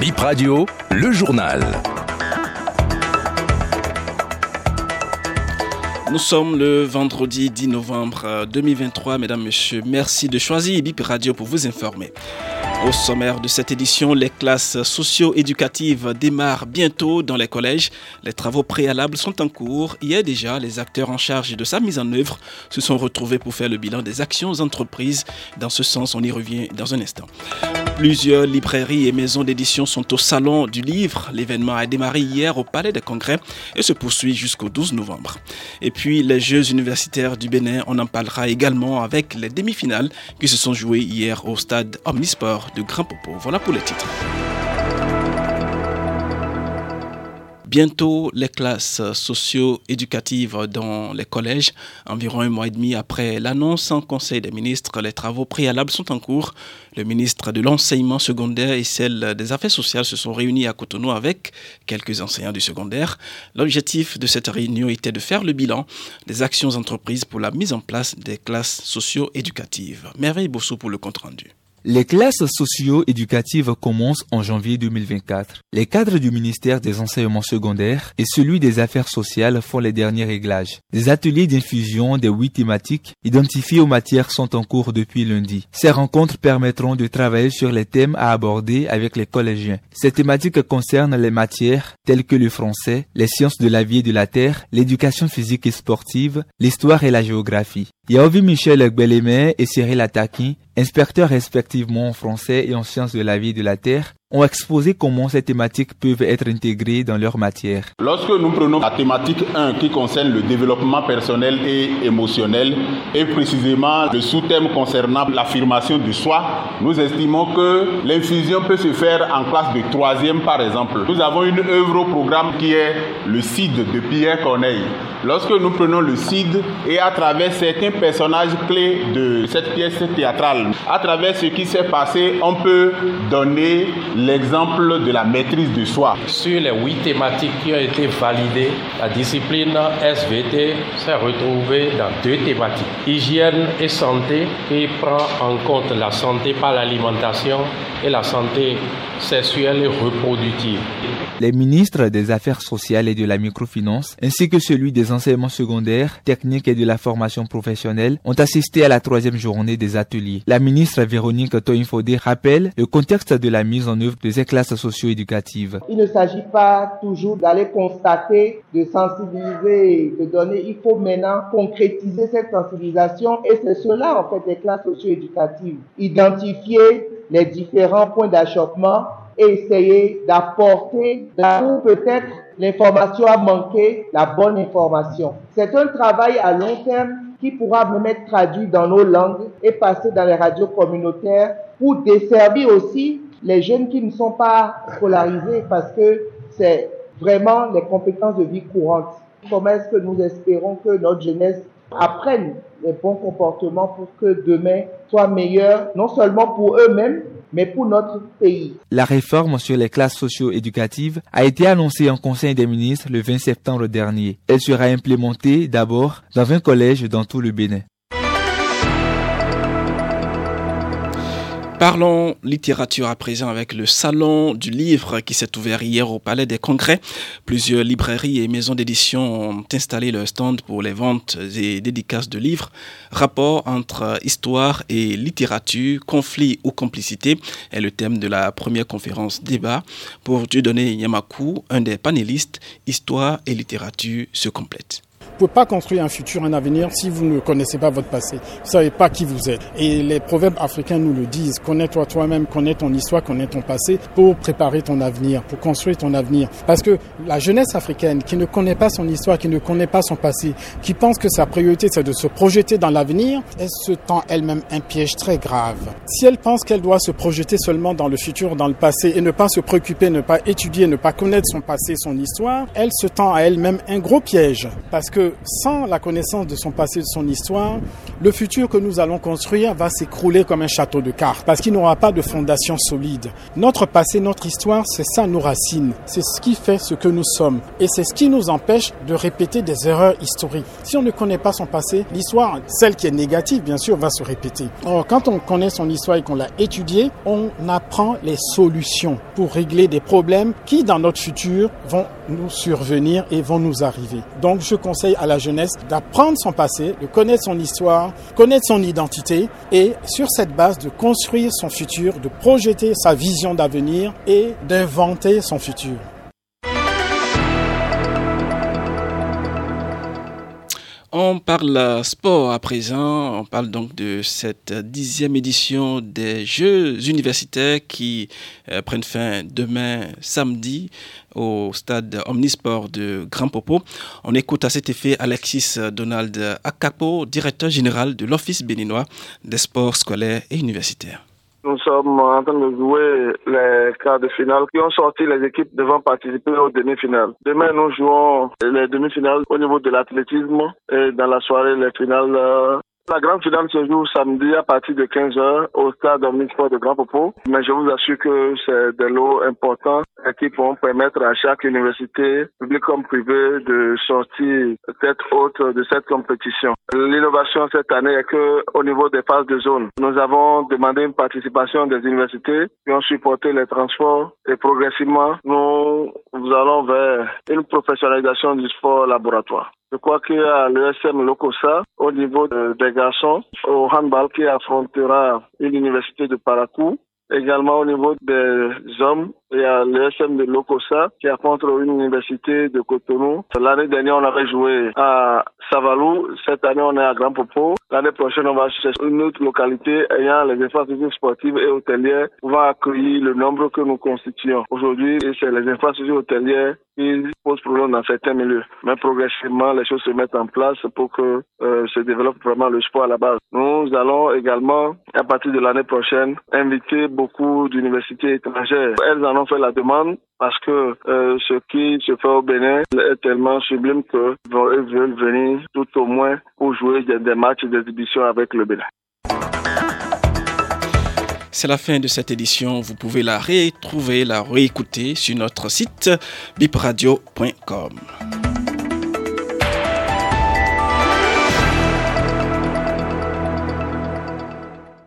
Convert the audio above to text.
Bip Radio, le journal. Nous sommes le vendredi 10 novembre 2023. Mesdames, Messieurs, merci de choisir Bip Radio pour vous informer. Au sommaire de cette édition, les classes socio-éducatives démarrent bientôt dans les collèges. Les travaux préalables sont en cours. Hier déjà, les acteurs en charge de sa mise en œuvre se sont retrouvés pour faire le bilan des actions entreprises. Dans ce sens, on y revient dans un instant. Plusieurs librairies et maisons d'édition sont au Salon du Livre. L'événement a démarré hier au Palais des Congrès et se poursuit jusqu'au 12 novembre. Et puis, les Jeux universitaires du Bénin, on en parlera également avec les demi-finales qui se sont jouées hier au stade Omnisport de Grand Popo. Voilà pour les titres. Bientôt, les classes socio-éducatives dans les collèges. Environ un mois et demi après l'annonce en Conseil des ministres, les travaux préalables sont en cours. Le ministre de l'enseignement secondaire et celle des affaires sociales se sont réunis à Cotonou avec quelques enseignants du secondaire. L'objectif de cette réunion était de faire le bilan des actions entreprises pour la mise en place des classes socio-éducatives. Merveille Bossou pour le compte rendu. Les classes socio-éducatives commencent en janvier 2024. Les cadres du ministère des enseignements secondaires et celui des affaires sociales font les derniers réglages. Des ateliers d'infusion des huit thématiques identifiées aux matières sont en cours depuis lundi. Ces rencontres permettront de travailler sur les thèmes à aborder avec les collégiens. Ces thématiques concernent les matières telles que le français, les sciences de la vie et de la terre, l'éducation physique et sportive, l'histoire et la géographie. Yaovi Michel Gbeleme et Cyril Ataki, inspecteurs respectivement en français et en sciences de la vie de la terre, ont exposé comment ces thématiques peuvent être intégrées dans leur matière. Lorsque nous prenons la thématique 1 qui concerne le développement personnel et émotionnel et précisément le sous-thème concernant l'affirmation du soi, nous estimons que l'infusion peut se faire en classe de troisième par exemple. Nous avons une œuvre au programme qui est le CID de Pierre Corneille. Lorsque nous prenons le CID et à travers certains personnages clés de cette pièce théâtrale, à travers ce qui s'est passé, on peut donner l'exemple de la maîtrise de soi. Sur les huit thématiques qui ont été validées, la discipline SVT s'est retrouvée dans deux thématiques. Hygiène et santé qui prend en compte la santé par l'alimentation et la santé sexuelle et reproductive. Les ministres des Affaires sociales et de la microfinance, ainsi que celui des enseignements secondaires, techniques et de la formation professionnelle, ont assisté à la troisième journée des ateliers. La ministre Véronique Toinfodé rappelle le contexte de la mise en œuvre de ces classes socio-éducatives. Il ne s'agit pas toujours d'aller constater, de sensibiliser, de donner. Il faut maintenant concrétiser cette sensibilisation et c'est cela en fait des classes socio-éducatives. Identifier les différents points d'achoppement et essayer d'apporter là où peut-être l'information a manqué, la bonne information. C'est un travail à long terme qui pourra même être traduit dans nos langues et passer dans les radios communautaires pour desservir aussi les jeunes qui ne sont pas scolarisés parce que c'est vraiment les compétences de vie courante. Comment est-ce que nous espérons que notre jeunesse apprenne les bons comportements pour que demain soit meilleur, non seulement pour eux-mêmes, mais pour notre pays? La réforme sur les classes socio-éducatives a été annoncée en Conseil des ministres le 20 septembre dernier. Elle sera implémentée d'abord dans 20 collèges dans tout le Bénin. Parlons littérature à présent avec le Salon du Livre qui s'est ouvert hier au Palais des Congrès. Plusieurs librairies et maisons d'édition ont installé leur stand pour les ventes et dédicaces de livres. Rapport entre histoire et littérature, conflit ou complicité est le thème de la première conférence débat. Pour donner Yamaku, un des panélistes, histoire et littérature se complètent. Ne pouvez pas construire un futur, un avenir si vous ne connaissez pas votre passé. Vous ne savez pas qui vous êtes. Et les proverbes africains nous le disent. Connais-toi toi-même, connais ton histoire, connais ton passé pour préparer ton avenir, pour construire ton avenir. Parce que la jeunesse africaine qui ne connaît pas son histoire, qui ne connaît pas son passé, qui pense que sa priorité c'est de se projeter dans l'avenir, elle se tend elle-même un piège très grave. Si elle pense qu'elle doit se projeter seulement dans le futur, dans le passé et ne pas se préoccuper, ne pas étudier, ne pas connaître son passé, son histoire, elle se tend à elle-même un gros piège. Parce que sans la connaissance de son passé, de son histoire, le futur que nous allons construire va s'écrouler comme un château de cartes parce qu'il n'aura pas de fondation solide. Notre passé, notre histoire, c'est ça nos racines. C'est ce qui fait ce que nous sommes. Et c'est ce qui nous empêche de répéter des erreurs historiques. Si on ne connaît pas son passé, l'histoire, celle qui est négative, bien sûr, va se répéter. Or, quand on connaît son histoire et qu'on l'a étudiée, on apprend les solutions pour régler des problèmes qui, dans notre futur, vont nous survenir et vont nous arriver. Donc, je conseille à la jeunesse d'apprendre son passé, de connaître son histoire, connaître son identité et, sur cette base, de construire son futur, de projeter sa vision d'avenir et d'inventer son futur. On parle sport à présent. On parle donc de cette dixième édition des Jeux universitaires qui euh, prennent fin demain samedi au stade Omnisport de Grand Popo. On écoute à cet effet Alexis Donald Akapo, directeur général de l'Office béninois des sports scolaires et universitaires. Nous sommes en train de jouer les quarts de finale qui ont sorti les équipes devant participer aux demi-finales. Demain, nous jouons les demi-finales au niveau de l'athlétisme et dans la soirée, les finales euh, la grande finale se joue samedi à partir de 15h au stade Omnisport de Grand Popo. Mais je vous assure que c'est des lots importants qui vont permettre à chaque université, publique comme privée, de sortir tête haute de cette compétition. L'innovation cette année est que au niveau des phases de zone, nous avons demandé une participation des universités qui ont supporté les transports et progressivement, nous allons vers une professionnalisation du sport laboratoire. Je crois qu'il y a Locosa au niveau des garçons, au handball qui affrontera une université de Paracou. Également au niveau des hommes, il y a l'ESM de Lokosa qui affronte une université de Cotonou. L'année dernière, on avait joué à Savalou. Cette année, on est à Grand Popo. L'année prochaine, on va chercher une autre localité ayant les infrastructures sportives et hôtelières pouvant accueillir le nombre que nous constituons. Aujourd'hui, c'est les infrastructures hôtelières qui posent problème dans certains milieux. Mais progressivement, les choses se mettent en place pour que euh, se développe vraiment le sport à la base. Nous allons également, à partir de l'année prochaine, inviter beaucoup d'universités étrangères. Elles en fait la demande parce que euh, ce qui se fait au Bénin est tellement sublime que veulent venir tout au moins pour jouer des, des matchs d'exhibition avec le Bénin. C'est la fin de cette édition. Vous pouvez la retrouver, la réécouter sur notre site bipradio.com.